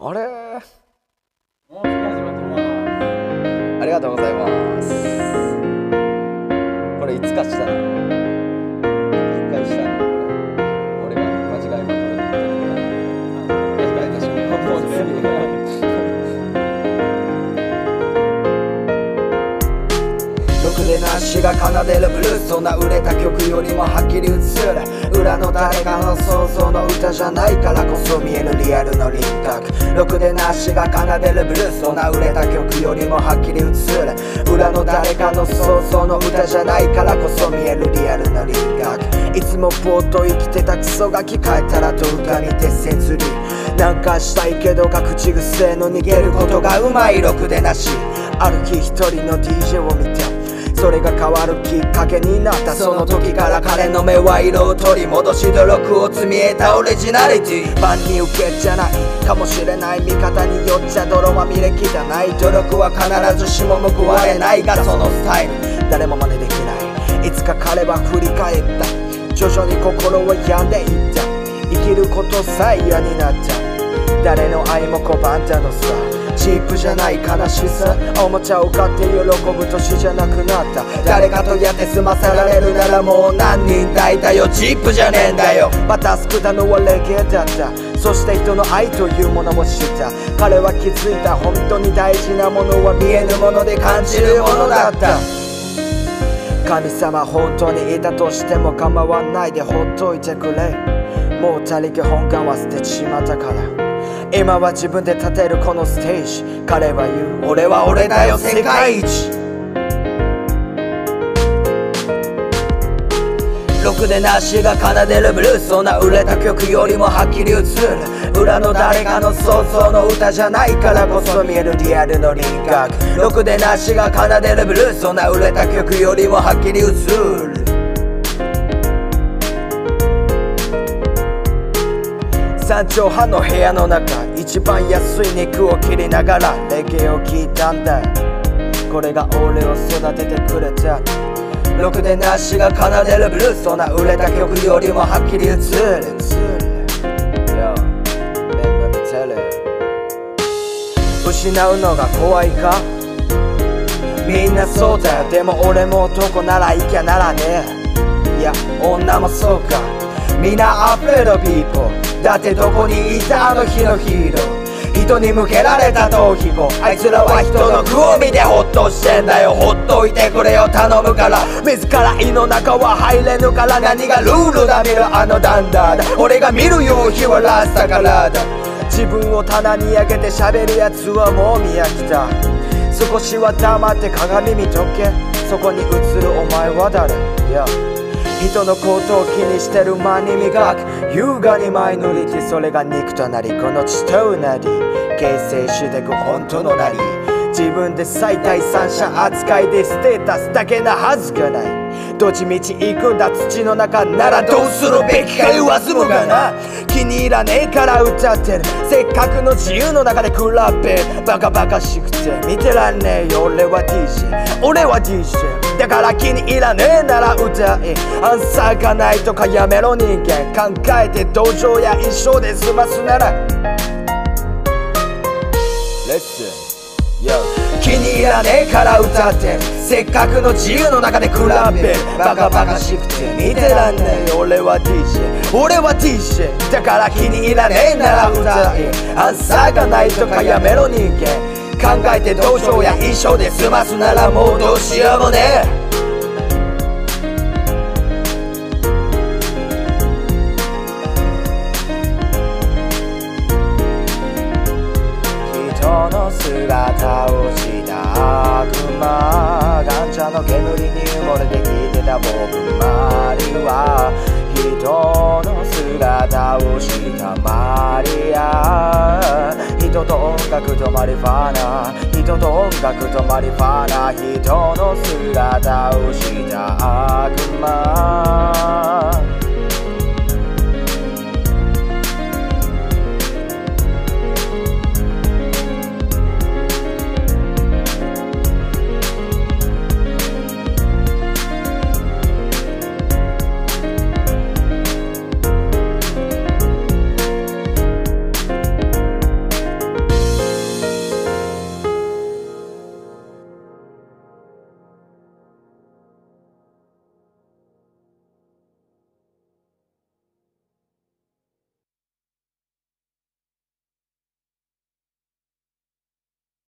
あれ？もう次始まってますありがとうございますろくでなしが奏でるブルースそんな売れた曲よりもはっきり映る。裏の誰かの想像の歌じゃないからこそ見えるリアルの輪郭。ろくでなしが奏でるブルースそんな売れた曲よりもはっきり映る。裏の誰かの想像の歌じゃないからこそ見えるリアルの輪郭。いつもぼーっと生きてたクソガキ変えたら動画見て切りなんかしたいけどが口癖の逃げることがうまい。ろくでなし。ある日一人の DJ を見て。それが変わるきっかけになったその時から彼の目は色を取り戻し努力を積み得たオリジナリティ。万人受けじゃないかもしれない見方によっちゃ泥まみれきじゃない。努力は必ずしも報われないがそのスタイル。誰も真似できない。いつか彼は振り返った。徐々に心は病んでいった。生きることさえ嫌になった誰の愛も拒んだのさ。チープじゃない悲しさ。おもちゃを買って喜ぶ年じゃなくなった。誰かとやって済ませられるならもう何人抱いたよ。チープじゃねえんだよ。また救ったのはレゲエだった。そして人の愛というものも知った。彼は気づいた本当に大事なものは見えぬもので感じるものだった。神様本当にいたとしても構わないでほっといてくれ。もう他力本願は捨てちまったから。今は自分で立てるこのステージ。彼は言う。俺は俺だよ世界一。ろくでなしが奏でるブルースそんな売れた曲よりもはっきり映る。裏の誰かの想像の歌じゃないからこそ見える。リアルの輪郭。ろくでなしが奏でるブルースそんな売れた曲よりもはっきり映る。山頂派の部屋の中一番安い肉を切りながらレゲエを聴いたんだ。これが俺を育ててくれた。ろくでなしが奏でるブルーそんな売れた曲よりもはっきり映る。Yo, let me tell you 失うのが怖いか？みんなそうだよ。でも俺も男ならいきゃならねえ。いや女もそうか。みんなアップルピーポー。だってどこにいたあの日のヒーロー。人に向けられた逃避行あいつらは人の苦を見てホッとしてんだよ。ほっといてくれよ頼むから。自ら胃の中は入れぬから。何がルールだ見るあのダンダーだ。俺が見る夕日はラスタからだ。自分を棚に上げて喋るやつはもう見飽きた。少しは黙って鏡見とけ。そこに映るお前は誰？いや。人のことを気にしてる間に磨く。優雅にマイノリティそれが肉となりこの血となり。形成してく本当のなり。自分で最第三者扱いでステータスだけなはずがない。どっちみち行くんだ土の中ならどうするべきか言わずもがな。気に入らねえから歌ってる。せっかくの自由の中で比べるバカバカしくて見てらんねえよ俺は DJ 俺は DJ だから気に入らねえなら歌え。アンサーがないとかやめろ人間。考えて道場や衣装で済ますなら。Listen Yo 気に入らねえから歌って。せっかくの自由の中で比べ。バカバカしくて見てらんねえ俺は DJ 俺は DJ だから気に入らねえなら歌え。アンサーがないとかやめろ人間。考えて道場や。衣装で済ますならもうどうしようもね。え人の姿をした悪魔。ガンチャの煙に埋もれてきてた僕マリは。人の姿をしたマリア人と音楽とマリファナ。人と音楽とマリファナ。人の姿をした悪魔